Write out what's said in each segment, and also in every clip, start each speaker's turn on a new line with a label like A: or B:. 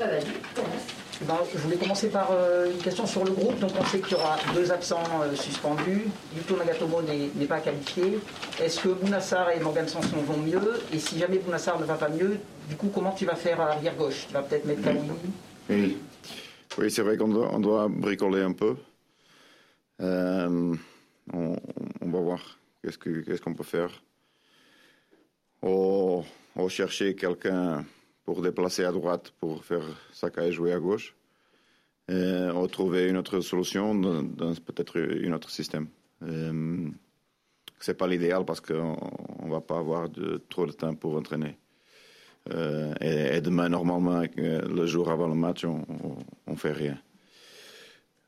A: Bah, vas-y, commence.
B: Ben, je voulais commencer par euh, une question sur le groupe. Donc on sait qu'il y aura deux absents euh, suspendus. Yuto Nagatomo n'est n'est pas qualifié. Est-ce que Bounassar et Morgan Sanson vont mieux? Et si jamais Bounassar ne va pas mieux, du coup comment tu vas faire à arrière gauche? Tu vas peut-être mettre Kaoui
C: Oui, oui c'est vrai qu'on doit, on doit bricoler un peu. Euh, on, on va voir qu'est-ce que- qu'est-ce qu'on peut faire. Ou, ou chercher quelqu'un pour déplacer à droite pour faire Sakai jouer à gauche. Euh, ou trouver une autre solution dans, peut-être un autre système. Euh, c'est pas l'idéal parce qu'on on va pas avoir trop de temps pour entraîner. Euh, et, et demain, normalement, le jour avant le match, on, on, on fait rien.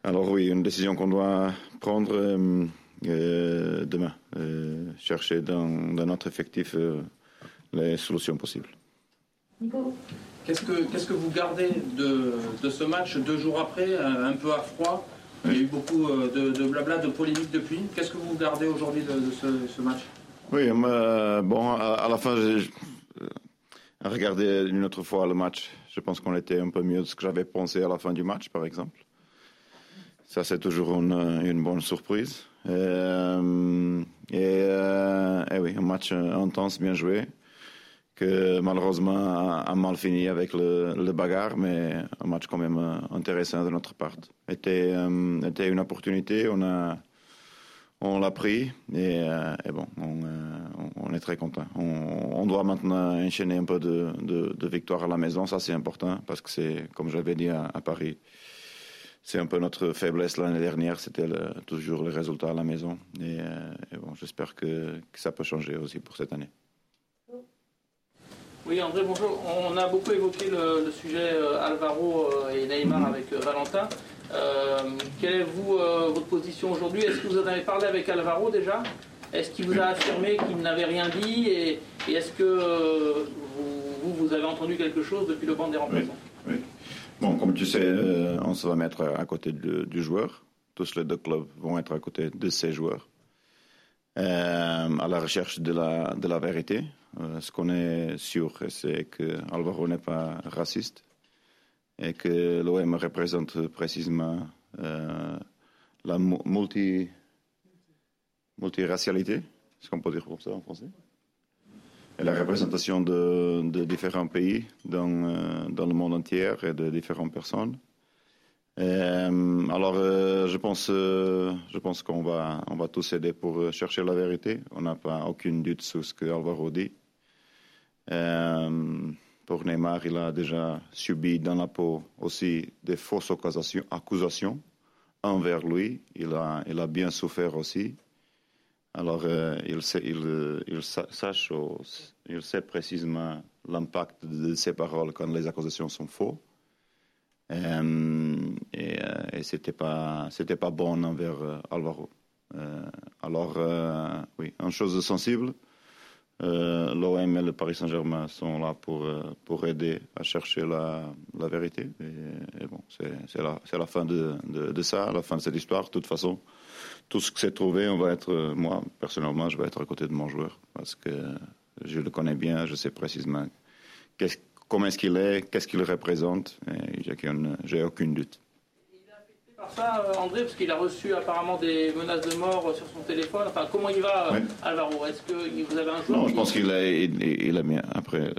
C: Alors oui, une décision qu'on doit prendre demain. Chercher dans, notre effectif les solutions possibles.
A: Nico
D: Qu'est-ce que, qu'est-ce que vous gardez de, de ce match deux jours après, un, un peu à froid Il y a eu beaucoup euh, de, de blabla, de polémiques depuis. Qu'est-ce que vous gardez aujourd'hui de, de ce, ce match?
C: Oui, mais, euh, bon, à, à la fin, j'ai euh, regardé une autre fois le match. Je pense qu'on était un peu mieux de ce que j'avais pensé à la fin du match, par exemple. Ça, c'est toujours une, une bonne surprise. Euh, et, euh, et oui, un match intense, bien joué, que malheureusement a, mal fini avec le, le bagarre, mais un match quand même euh, intéressant de notre part. Était, euh, une opportunité, on a on l'a pris et, euh, bon, on, est très content. On, doit maintenant enchaîner un peu de, de, victoires à la maison, ça c'est important parce que c'est, comme j'avais dit à, Paris, c'est un peu notre faiblesse l'année dernière, c'était le- toujours les résultats à la maison. Et, bon, j'espère que ça peut changer aussi pour cette année.
D: Oui, André, bonjour. On a beaucoup évoqué le, le sujet euh, Alvaro euh, et Neymar avec euh, Valentin. Quelle est vous, votre position aujourd'hui? Est-ce que vous en avez parlé avec Alvaro déjà? Est-ce qu'il vous a affirmé qu'il n'avait rien dit Et, et est-ce que vous, vous, avez entendu quelque chose depuis le banc des remplaçants?
C: Oui. Bon, comme tu sais, on se va mettre à côté du, du joueur. Tous les deux clubs vont être à côté de ces joueurs. Euh, à la recherche de la, de la vérité. Ce qu'on est sûr, c'est que Alvaro n'est pas raciste et que l'OM représente précisément euh, la mu- multi, multiracialité, est-ce qu'on peut dire comme ça en français et la représentation de, différents pays dans, le monde entier et de différentes personnes. Alors, je pense, je pense qu'on va, on va tous aider pour chercher la vérité. On n'a pas aucun doute sur ce que Alvaro dit. Euh, pour Neymar, il a déjà subi dans la peau aussi des fausses accusations, envers lui. Il a, il a bien souffert aussi. Alors, euh, il, sait, il, il sa- sache, sait précisément l'impact de ses paroles quand les accusations sont fausses. Euh, et et c'était pas, c'était pas bon envers Alvaro. Alors, oui, une chose sensible. Euh, L'OM et le Paris Saint-Germain sont là pour, euh, pour aider à chercher la, vérité. Et, bon, c'est la, la fin de, de, ça, la fin de cette histoire. De toute façon, tout ce que c'est trouvé, on va être, euh, moi, personnellement, je vais être à côté de mon joueur parce que je le connais bien, je sais précisément comment est-ce qu'il est, qu'est-ce qu'il représente, j'ai aucun, j'ai aucun doute.
D: Par ça, euh, André, parce qu'il a reçu apparemment des menaces de mort euh, sur son téléphone. Enfin, comment il va, euh,
C: Ouais.
D: Alvaro? Est-ce que vous avez un joueur
C: Non, je pense qu'il est, il, il est bien. Après,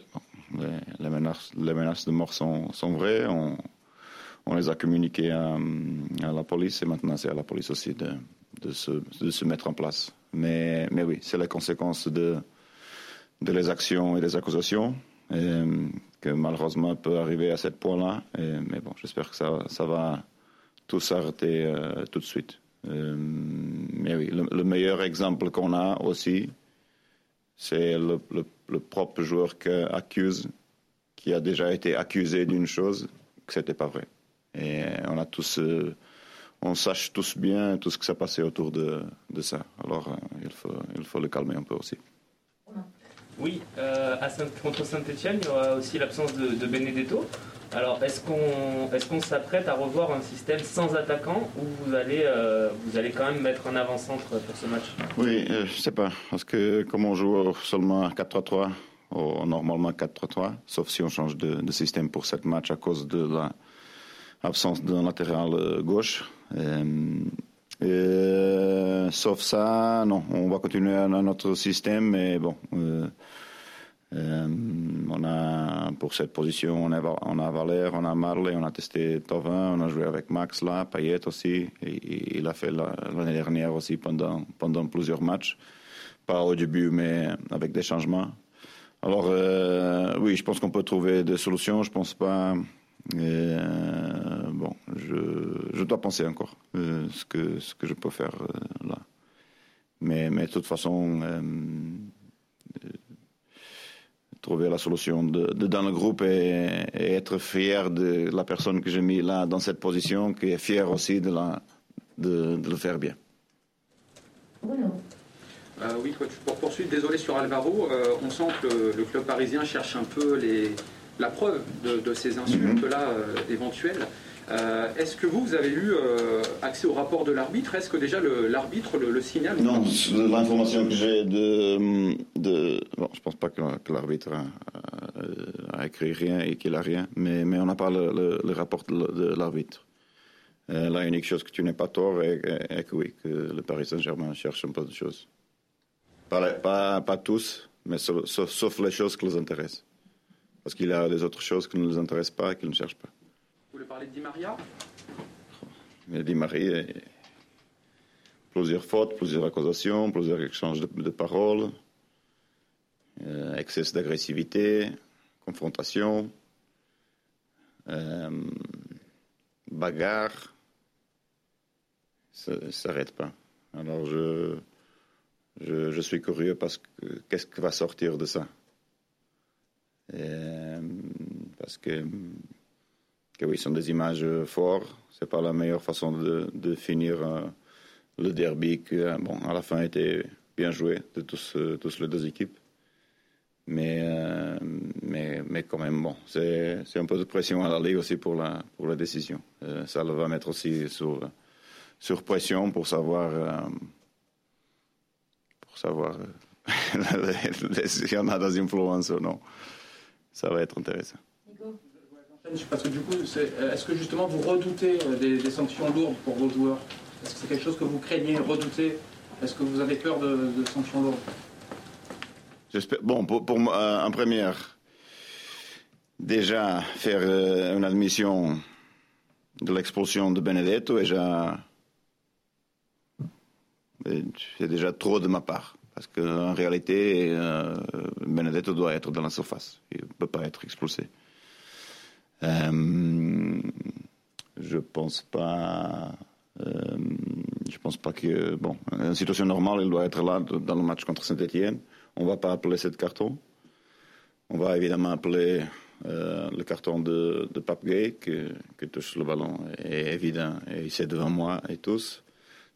C: les, les menaces, les menaces de mort sont, sont vraies. On, on les a communiquées à, à la police et maintenant c'est à la police aussi de, de, se, de se mettre en place. Mais, mais oui, c'est la conséquence de, de les actions et des accusations que malheureusement peut arriver à ce point-là. Mais bon, j'espère que ça, ça va tout s'arrêter euh, tout de suite. Euh, mais oui, le, le meilleur exemple qu'on a aussi, c'est le, propre joueur qui accuse, qui a déjà été accusé d'une chose que c'était pas vrai. Et on a tous, euh, on sache tous bien tout ce qui s'est passé autour de, de ça. Alors euh, il faut, il faut le calmer un peu aussi.
E: Oui, euh, à Saint- contre Saint-Etienne, il y aura aussi l'absence de, de Benedetto. Alors, est-ce qu'on est qu'on s'apprête à revoir un système sans attaquant ou vous allez, euh, vous allez quand même mettre un avant-centre pour ce match?
C: Oui, euh, je sais pas, parce que comme on joue seulement à 4-3-3, au normalement 4-3-3, sauf si on change de, système pour cette match à cause de l'absence d'un latéral gauche. Euh, sauf ça, non, on va continuer à notre système, mais bon. Euh, euh, on a pour cette position, on a, Valère, on a Marley, on a testé Tovin, on a joué avec Max là, Payet aussi. Il a fait l'année dernière aussi pendant, pendant plusieurs matchs. Pas au début, mais avec des changements. Alors, oui, je pense qu'on peut trouver des solutions. Je pense pas. Bon, je, je, dois penser encore euh, ce, que, ce que je peux faire euh, là. Mais, mais de toute façon, euh, trouver la solution de, de, dans le groupe et, et, être fier de la personne que j'ai mis là dans cette position, qui est fier aussi de, la, de, de le faire bien.
A: Bruno.
F: Euh, oui, coach, pour poursuivre, désolé sur Alvaro, euh, on sent que le, le, club parisien cherche un peu les, la preuve de, de ces insultes-là euh, éventuelles. Euh, Est-ce que vous, vous avez eu euh, accès au rapport de l'arbitre? Est-ce que déjà l'arbitre le, le, signale
C: Non, l'information que j'ai de, de, Bon, je pense pas que, que l'arbitre a, a, écrit rien et qu'il a rien, mais, mais on n'a pas le, rapport de, l'arbitre. Euh, la unique chose que tu n'es pas tort est, est, est, que oui, que le Paris Saint-Germain cherche un peu de choses. Pas, pas, pas tous, mais sauf, sauf, sauf, les choses qui les intéressent. Parce qu'il y a des autres choses qui ne les intéressent pas et qu'ils ne cherchent pas.
F: Parler de Di Maria
C: Di Maria, plusieurs fautes, plusieurs accusations, plusieurs échanges de, paroles, euh, excès d'agressivité, confrontation, euh, bagarre. Ça ne s'arrête pas. Alors je, je, suis curieux parce que qu'est-ce qui va sortir de ça? Et, Parce que que oui, ce sont des images fortes. C'est pas la meilleure façon de, finir euh, le derby qui, bon, à la fin était bien joué de tous, euh, les deux équipes. Mais, euh, mais, mais quand même, bon, c'est un peu de pression à la Ligue aussi pour la, décision. Euh, ça le va mettre aussi sur, pression pour savoir, euh, pour savoir s'il y en a des influences ou non. Ça va être intéressant.
D: Parce que du coup, est-ce que justement vous redoutez des, des, sanctions lourdes pour vos joueurs? Est-ce que c'est quelque chose que vous craignez, redoutez? Est-ce que vous avez peur de, sanctions lourdes?
C: Bon, pour, pour moi, en première, déjà faire euh, une admission de l'expulsion de Benedetto, déjà, c'est déjà trop de ma part. Parce qu'en réalité, euh, Benedetto doit être dans la surface. Il ne peut pas être expulsé. Euh, je pense pas. Euh, je pense pas que bon, en situation normale, il doit être là dans le match contre Saint-Étienne. On va pas appeler cette carton. On va évidemment appeler euh, le carton de, de Pape Gay qui, touche le ballon est évident et c'est devant moi et tous.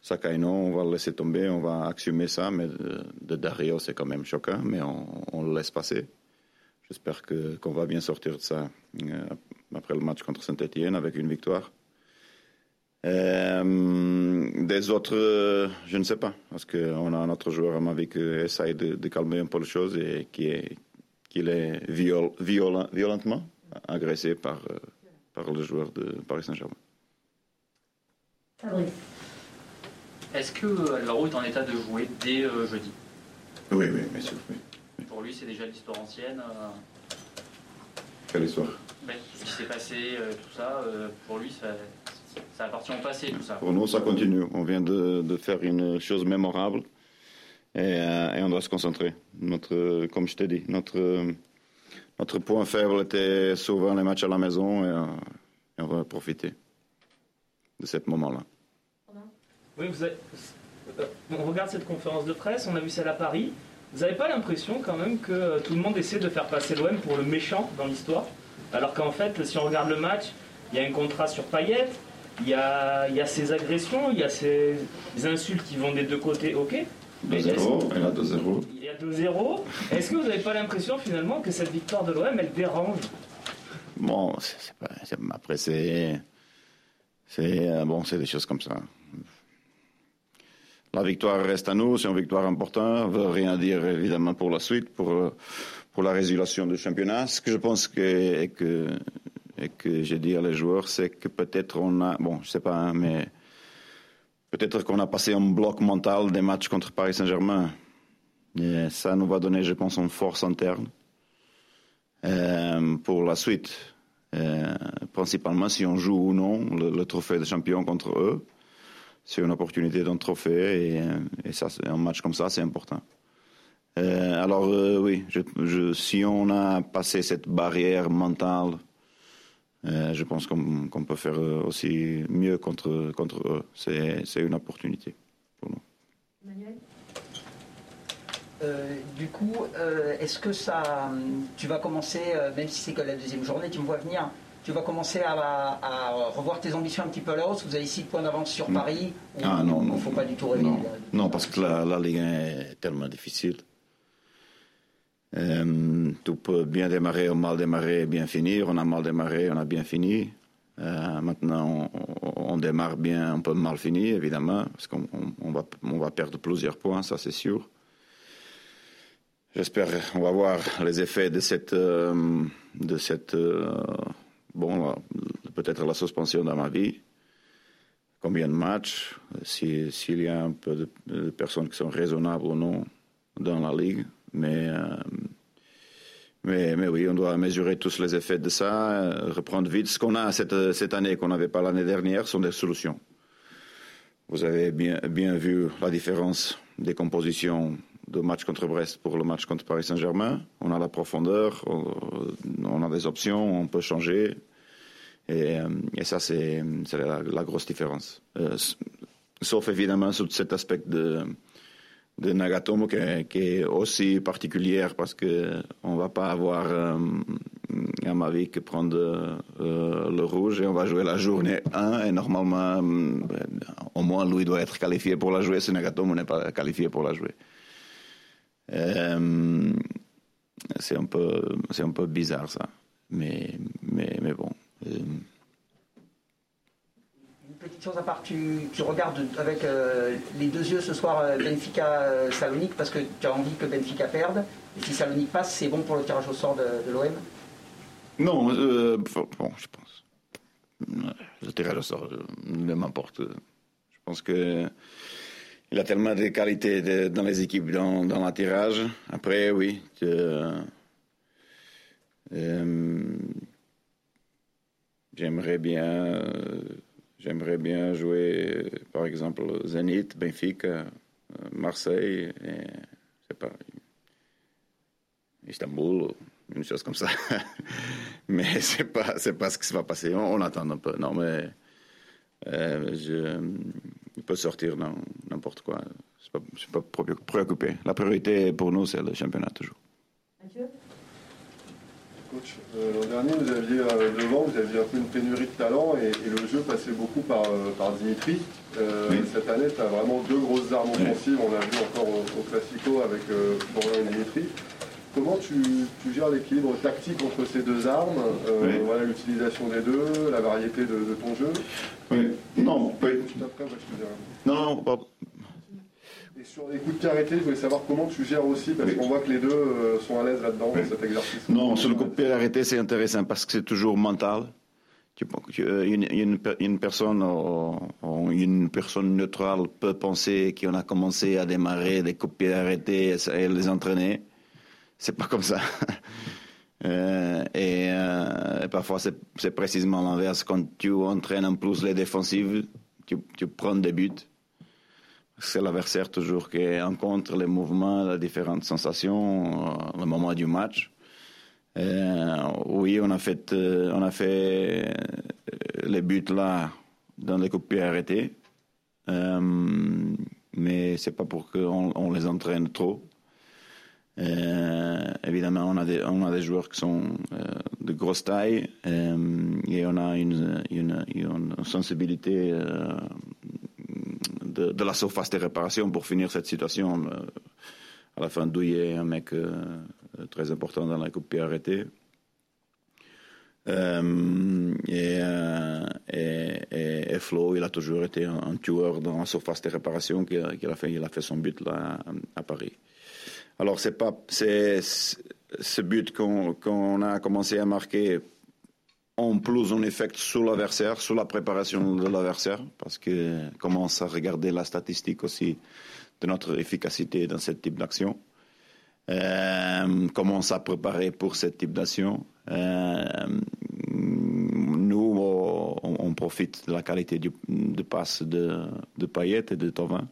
C: Sakaino, on va le laisser tomber, on va assumer ça, mais de, Dario c'est quand même choquant, mais on, le laisse passer. J'espère qu'on qu va bien sortir de ça après le match contre Saint-Etienne avec une victoire. Euh, des autres, euh, je ne sais pas, parce qu'on a un autre joueur à ma vie qui essaye de, de, calmer un peu les choses et qui est, qui est viol, violent, violentement agressé par, euh, par le joueur de Paris Saint-Germain.
A: Fabrice.
G: Est-ce que Alvaro est en état de jouer dès jeudi?
C: Oui, oui, bien sûr. Oui.
G: Pour lui, c'est déjà l'histoire ancienne.
C: Quelle histoire?
G: Ce qui s'est passé, euh, tout ça, euh, pour lui, ça, ça, appartient au passé, tout ça.
C: Pour nous, ça continue. On vient de, de faire une chose mémorable et, euh, et, on doit se concentrer. Notre, comme je t'ai dit, notre, notre point faible était souvent les matchs à la maison et, et on va profiter de ce moment-là.
E: Oui, vous avez, on regarde cette conférence de presse, on a vu celle à Paris. Vous n'avez pas l'impression quand même que tout le monde essaie de faire passer l'OM pour le méchant dans l'histoire? Alors qu'en fait, si on regarde le match, il y a un contrat sur Payet, il y a, il y a ces agressions, il y a ces insultes qui vont des deux côtés, ok
C: 2-0, il y a 2-0.
E: Il y a 2-0. Est-ce que vous n'avez pas l'impression finalement que cette victoire de l'OM, elle dérange?
C: Bon, c'est pas, après c'est... C'est bon, c'est des choses comme ça. La victoire reste à nous, c'est une victoire importante, veut rien dire évidemment pour la suite, pour, pour la résolution du championnat. Ce que je pense et que, et que j'ai dit à les joueurs, c'est que peut-être on a, bon, je sais pas, hein, mais peut-être qu'on a passé un bloc mental des matchs contre Paris Saint-Germain. Et ça nous va donner, je pense, une force interne euh, pour la suite. Euh, principalement si on joue ou non le, trophée de champion contre eux. C'est une opportunité d'un trophée et, un match comme ça, c'est important. Euh, alors euh, oui, je, je, si on a passé cette barrière mentale, euh, je pense qu'on peut faire aussi mieux contre, contre eux. C'est c'est une opportunité pour nous.
A: Emmanuel?
B: Euh, du coup, euh, est-ce que ça, tu vas commencer, euh, même si c'est que la deuxième journée, tu me vois venir, tu vas commencer à, à revoir tes ambitions un petit peu à la hausse? Vous avez six points d'avance sur. Paris ou-
C: Ah non,
B: Il
C: non.
B: ne faut pas du tout rêver.
C: Non, parce que la, la Ligue 1 est tellement difficile. Euh, tout peut bien démarrer ou mal démarrer, bien finir. On a mal démarré, on a bien fini. Euh, maintenant, on, démarre bien, on peut mal finir, évidemment, parce qu'on on- va, perdre plusieurs points, ça c'est sûr. J'espère, on va voir les effets de cette, euh, de cette, bon, peut-être la suspension dans ma vie combien de matchs, si- s'il y a un peu de personnes qui sont raisonnables ou non dans la ligue. Mais, euh, mais, mais oui, on doit mesurer tous les effets de ça, euh, reprendre vite. Ce qu'on a cette, cette année qu'on n'avait pas l'année dernière sont des solutions. Vous avez bien, bien vu la différence des compositions de match contre Brest pour le match contre Paris Saint-Germain. On a la profondeur, on, a des options, on peut changer. Et, euh, ça, c'est la, la grosse différence. Euh, sauf évidemment sur cet aspect de, de Nagatomo qui est, aussi particulière parce que on va pas avoir, euh, à ma vie, que prendre euh, le rouge et on va jouer la journée 1 et normalement, euh, au moins lui doit être qualifié pour la jouer si Nagatomo n'est pas qualifié pour la jouer. Euh, c'est un peu, c'est un peu bizarre ça, mais, mais, mais bon. Euh,
B: petite chose à part, tu, regardes avec euh, les deux yeux ce soir euh, Benfica-Salonique parce que tu as envie que Benfica perde. Et si Salonique passe, c'est bon pour le tirage au sort de, l'OM
C: Non, euh, bon, je pense. Le tirage au sort euh, ne m'importe. Je pense que il a tellement de qualités dans les équipes dans, dans tirage. Après, oui. euh, j'aimerais bien, euh, j'aimerais bien jouer, par exemple, Zenit, Benfica, euh, Marseille, et, pas, Istanbul, une chose comme ça. mais c'est pas, pas ce qui va passer. On, attend un peu. Non, mais euh, je, sortir n'importe quoi. Je je suis pas pré- préoccupé. La priorité pour nous, c'est le championnat toujours.
A: Mathieu?
H: Coach, euh, l'an dernier, vous aviez euh, devant, vous aviez un peu une pénurie de talent et, et le jeu passait beaucoup par, euh, par Dimitri.
C: Oui.
H: Cette année, tu as vraiment deux grosses armes offensives. On l'a vu encore au, au Classico avec Florian et Dimitri. Comment tu, tu gères l'équilibre tactique entre ces deux armes
C: Oui.
H: Voilà l'utilisation des deux, la variété de, de ton jeu?
C: Oui. Non, oui.
H: Tout après, ouais, je te dirai.
C: Non, non,
H: Et sur les coups de pied arrêtés, je voulais savoir comment tu gères aussi, parce
C: Oui.
H: qu'on voit que les deux euh, sont à l'aise là-dedans, dans cet exercice.
C: Non, sur le coup de pied arrêté, c'est intéressant parce que c'est toujours mental. Euh, Une, une, per- une personne, euh, une personne neutrale peut penser qu'on a commencé à démarrer des coups de pied arrêtés et, les entraîner. C'est pas comme ça. Euh, et, euh, et parfois, c'est c'est précisément l'inverse. Quand tu entraînes en plus les défensives, tu, tu prends des buts. C'est l'adversaire toujours qui rencontre les mouvements, les différentes sensations, euh, le moment du match. Euh, oui, on a fait, euh, on a fait les buts là dans les coups de pied arrêtés, Euh, mais c'est pas pour qu'on on les entraîne trop. Évidemment, on a, des, on a des joueurs qui sont de grosse taille et on a une, une, une sensibilité de, la surface de réparation pour finir cette situation. Euh, à la fin, Douillet est un mec euh, très important dans la coupe pied arrêté. Euh, et, euh, et, Flo, il a toujours été un, tueur dans la surface de réparation qu'il a, fait, il a fait son but là à, Paris. Alors c'est pas, c'est, ce but qu'on a commencé à marquer en plus un effet sur l'adversaire, sur la préparation de l'adversaire, parce que commence à regarder la statistique aussi de notre efficacité dans ce type d'action. Euh, commence à préparer pour ce type d'action. Euh, nous, on, profite de la qualité du, de passe de, de Payet et de Tovin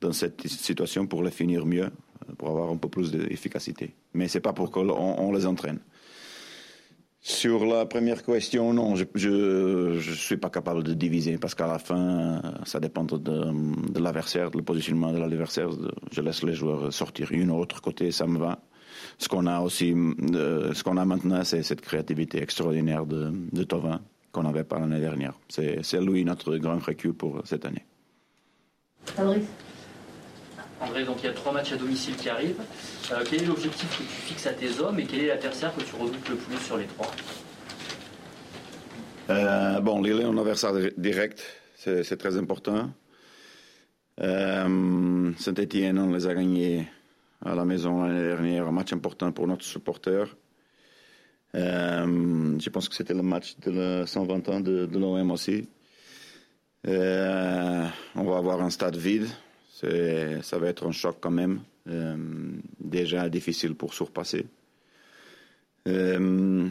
C: dans cette situation pour les finir mieux, pour avoir un peu plus d'efficacité. Mais c'est pas pour qu'on on les entraîne. Sur la première question, non, je ne suis pas capable de diviser parce qu'à la fin, ça dépend de, de l'adversaire, du positionnement de l'adversaire. Je laisse les joueurs sortir. Une ou autre côté, ça me va. Ce qu'on a aussi, euh, ce qu'on a maintenant, c'est cette créativité extraordinaire de, de Tovin qu'on n'avait pas l'année dernière. C'est lui notre grand recul pour cette année.
G: Donc il y a trois matchs à domicile qui arrivent. Euh, quel est l'objectif que tu fixes à tes hommes et quel est l'adversaire que tu redoutes le plus sur les trois?
C: Euh, Bon, est un adversaire direct, c'est très important. Euh, Saint-Etienne, on les a gagnés à la maison l'année dernière, un match important pour notre supporter. je pense que c'était le match de 120 ans de l'OM aussi. on va avoir un stade vide ça va être un choc quand même, euh, déjà difficile pour surpasser. Euh,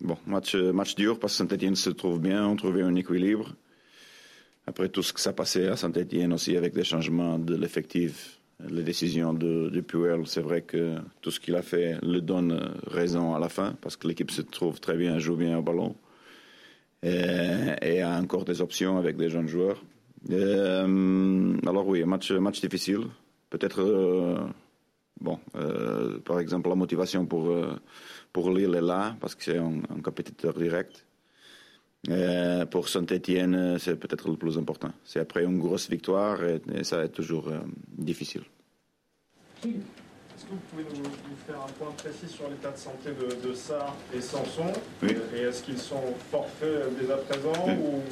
C: bon, match, dur parce que Saint-Etienne se trouve bien, on trouvait un équilibre. Après tout ce que ça passait à Saint-Etienne aussi avec des changements de l'effectif, les décisions de, de Puel, c'est vrai que tout ce qu'il a fait le donne raison à la fin parce que l'équipe se trouve très bien, joue bien au ballon et, et a encore des options avec des jeunes joueurs. Euh, alors oui, match, match difficile. Peut-être, euh, bon, euh, par exemple, la motivation pour, pour Lille est là, parce que c'est un, compétiteur direct. pour Saint-Etienne, c'est peut-être le plus important. C'est après une grosse victoire et, ça est toujours difficile.
I: Est-ce que vous pouvez nous, faire un point précis sur l'état de santé de, de Sarr et Sanson Et est-ce qu'ils sont forfaits dès à présent ou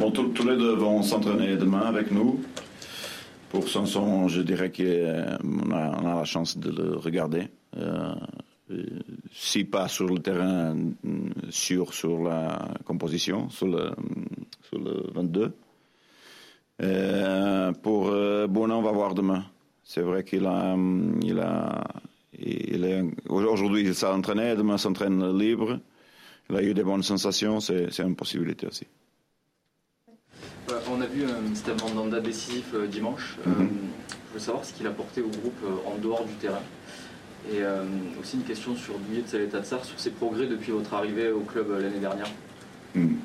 C: bon, tous les deux vont s'entraîner demain avec nous. Pour Sanson, je dirais qu'on a, on a la chance de le regarder. Euh, si pas sur le terrain, sûr sur la composition, sur le, sur le 22. Euh, pour euh, on va voir demain. C'est vrai qu'il a, il a, il est, aujourd'hui il s'est entraîné, demain s'entraîne libre. Il a eu des bonnes sensations, c'est une possibilité aussi.
J: on a vu un Steve Mandanda décisif euh, dimanche. Euh, mhm. je veux savoir ce qu'il a porté au groupe euh, en dehors du terrain. Et aussi une question sur Douillet de Saletatsar, sur ses progrès depuis votre arrivée au club l'année dernière.
C: Mhm.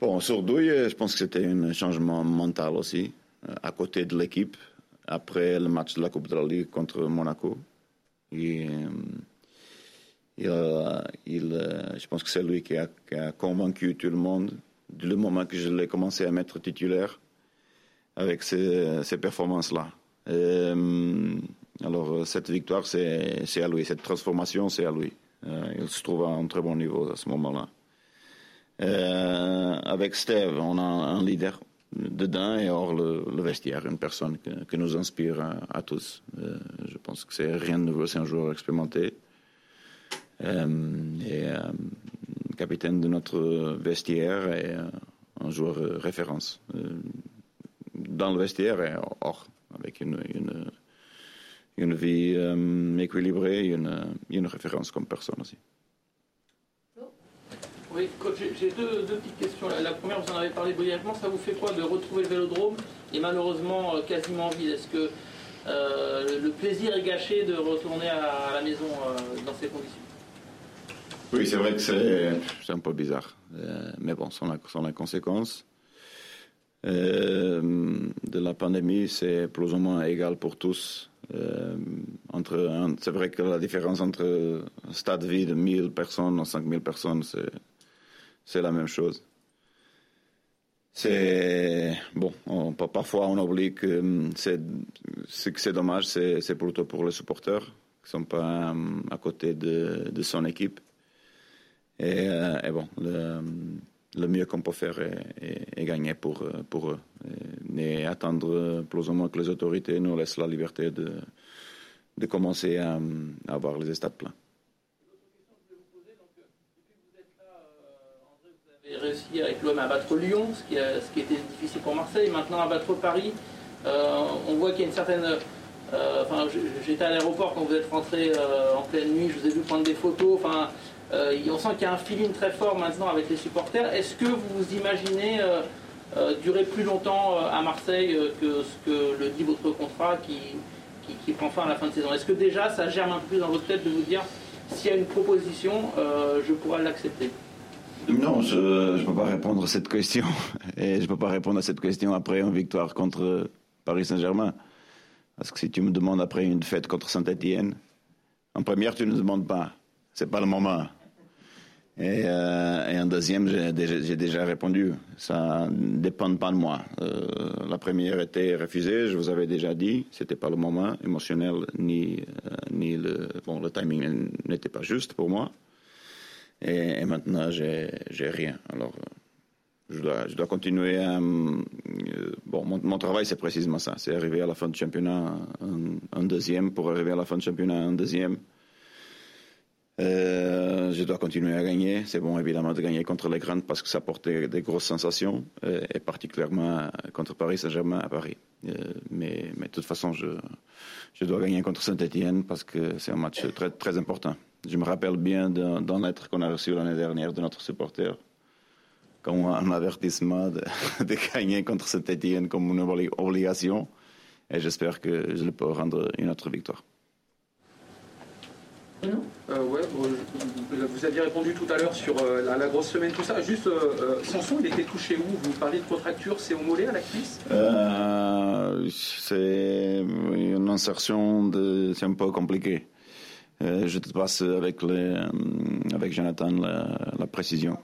C: Bon, sur Douillet, je pense que c'était un changement mental aussi, à côté de l'équipe après le match de la Coupe de la Ligue contre Monaco. Et, euh, il, euh, je pense que c'est lui qui a, convaincu tout le monde du moment que je l'ai commencé à mettre titulaire avec ces, performances-là. Euh, alors cette victoire, c'est à lui. Cette transformation, c'est à lui. il se trouve à un très bon niveau à ce moment-là. avec Steve, on a un leader dedans et hors le, vestiaire, une personne qui, nous inspire à, tous. Euh, je pense que c'est rien de nouveau, c'est un joueur expérimenté. Euh, et euh, capitaine de notre vestiaire et un joueur référence dans le vestiaire et hors, avec une, une, vie équilibrée une, une référence comme personne aussi.
D: Oui, j'ai deux, petites questions. La, première, vous en avez parlé brièvement, ça vous fait quoi de retrouver le vélodrome et malheureusement euh, quasiment vide Est-ce que euh, le plaisir est gâché de retourner à, la maison euh, dans ces conditions?
C: Oui, c'est vrai que c'est un peu bizarre, mais bon, sans la, conséquence de la pandémie, c'est plus ou moins égal pour tous. c'est vrai que la différence entre un stade vide, 1000 personnes ou 5000 personnes, c'est la même chose. C'est bon, parfois on oublie que c'est ce que c'est dommage, c'est plutôt pour les supporters qui sont pas à côté de son équipe. Et, euh, bon, hum, le, mieux qu'on peut faire est, gagner pour, euh, pour eux. Et, attendre plus ou moins que les autorités nous laissent la liberté de, de commencer à, avoir les stades pleins.
D: Réussi avec l'OM à battre Lyon, ce qui, a, ce qui, était difficile pour Marseille. Maintenant à battre Paris, on voit qu'il y a une certaine euh, enfin, j'étais à l'aéroport quand vous êtes rentré euh, en pleine nuit, je vous ai vu prendre des photos. Enfin, euh, on sent qu'il y a un feeling très fort maintenant avec les supporters. Est-ce que vous vous imaginez durer plus longtemps à Marseille que ce que le dit votre contrat qui, qui, prend fin à la fin de saison? Est-ce que déjà ça germe un peu dans votre tête de vous dire s'il y a une proposition, je pourrais l'accepter?
C: Non, je ne peux pas répondre à cette question. Et je ne peux pas répondre à cette question après une victoire contre Paris Saint-Germain. Parce que si tu me demandes après une fête contre Saint-Etienne, en première, tu ne demandes pas. C'est pas le moment. Et, euh, en deuxième, j'ai déjà, répondu. Ça ne dépend pas de moi. Euh, la première était refusée, je vous avais déjà dit. C'était pas le moment émotionnel, ni, euh, ni le, bon, le timing n'était pas juste pour moi. Et, et maintenant, j'ai rien. Alors, je dois, je continuer à. Euh, bon, mon, travail, c'est précisément ça. C'est arriver à la fin du championnat un, deuxième. Pour arriver à la fin du championnat un deuxième, euh, je dois continuer à gagner. C'est bon, évidemment, de gagner contre les grandes parce que ça portait des grosses sensations, euh, et particulièrement contre Paris Saint-Germain à Paris. mais, de toute façon, je, dois gagner contre Saint-Etienne parce que c'est un match très, important. Je me rappelle bien d'un lettre qu'on a reçu l'année dernière de notre supporter comme un avertissement de, de gagner contre cette Etienne comme une obligation. Et j'espère que je peux rendre une autre victoire.
F: Euh, ouais, vous aviez répondu tout à l'heure sur euh, la, grosse semaine, tout ça. Juste, euh, Sanson, il était touché où? Vous parlez de contracture, c'est au mollet, à la cuisse?
C: C'est une insertion, de... c'est un peu compliqué. je te passe avec, les, avec Jonathan la précision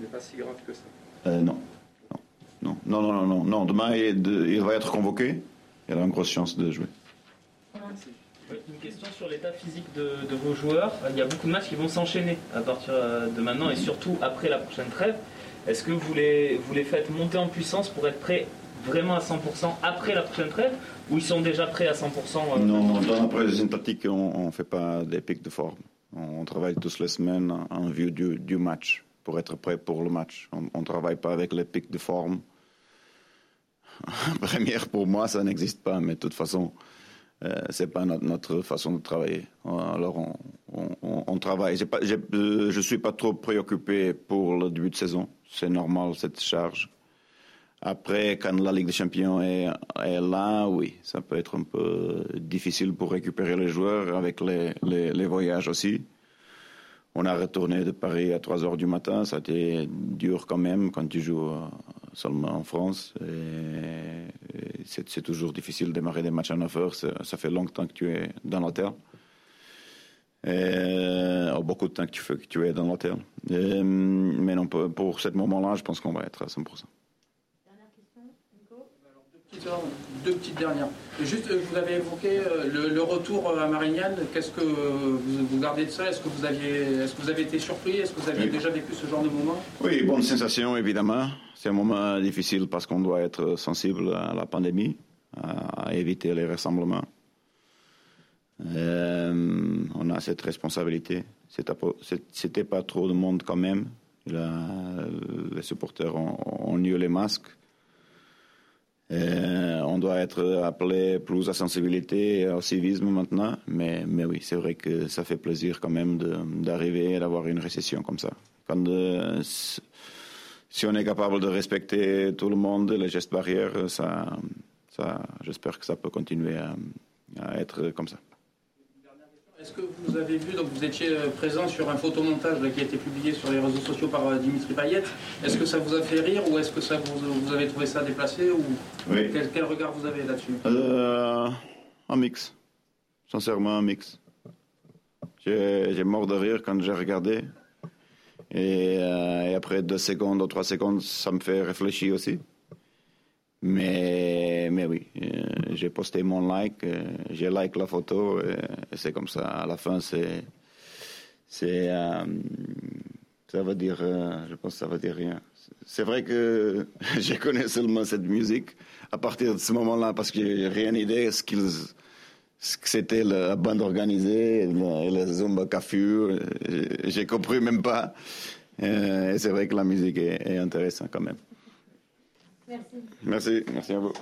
F: n'est pas si grave que ça.
C: Euh, non. Non. Non, non, non, non, Demain, il, va être convoqué. Il a une grosse chance de jouer.
E: Question sur l'état physique de, vos joueurs. Il y a beaucoup de matchs qui vont s'enchaîner à partir euh, de maintenant et surtout après la prochaine trêve. Est-ce que vous les, vous les faites monter en puissance pour être prêts vraiment à 100% après la prochaine trêve ou ils sont déjà prêts à 100%
C: euh, Non, dans la tactique, on ne fait pas des pics de forme. On travaille toutes les semaines en vue du, du match pour être prêt pour le match. On ne travaille pas avec les pics de forme. Première, pour moi, ça n'existe pas, mais de toute façon, euh, c'est pas notre, façon de travailler. Alors, on, travaille. Pas, euh, je suis pas trop préoccupé pour le début de saison. C'est normal, cette charge. Après, quand la Ligue des Champions est, là, oui, ça peut être un peu difficile pour récupérer les joueurs avec les voyages aussi. On a retourné de Paris à 3 heures du matin. Ça a été dur quand même quand tu joues euh, seulement en France. C'est toujours difficile de démarrer des matchs à 9 heures. Ça fait longtemps que tu es dans l'hôtel. Et, beaucoup de temps que tu, que tu es dans l'hôtel. Mais non, pour ce moment-là, je pense qu'on va être à 100%.
B: Deux petites dernières. Juste, euh, vous avez évoqué euh, le, retour euh, à Marignane. Qu'est-ce que vous, gardez de ça? Est-ce que vous aviez, est-ce que vous avez été surpris? Est-ce que vous aviez déjà vécu ce genre de moment?
C: Oui, bonne sensation évidemment. C'est un moment difficile parce qu'on doit être sensible à la pandémie, à, éviter les rassemblements. on a cette responsabilité. C'était pas trop de monde quand même. les supporters ont, ont eu les masques. Euh, on doit être appelé plus à sensibilité et au civisme maintenant, mais, mais oui, c'est vrai que ça fait plaisir quand même d'arriver et d'avoir une récession comme ça. Quand, euh, si on est capable de respecter tout le monde, les gestes barrières, ça, j'espère que ça peut continuer à être comme ça.
B: Est-ce que vous avez vu, donc vous étiez euh, présent sur un photomontage qui a été publié sur les réseaux sociaux par euh, Dimitri Payet. Est-ce que ça vous a fait rire ou est-ce que ça vous, avez trouvé ça déplacé ou quel, regard vous avez là-dessus?
C: Euh, Un mix. Sincèrement, un mix. J'ai mort de rire quand j'ai regardé. Et, et, après deux secondes ou trois secondes, ça me fait réfléchir aussi. Mais, mais oui, euh, j'ai posté mon like, euh, j'ai like la photo, et, c'est comme ça. À la fin, c'est. c'est euh, ça veut dire. je pense que ça veut dire rien. C'est vrai que je connais seulement cette musique à partir de ce moment-là parce que j'ai rien idée ce qu'ils c'était la bande organisée, et la Zumba. J'ai compris même pas. Euh, et c'est vrai que la musique est intéressante quand même.
A: Merci.
C: Merci, merci à vous.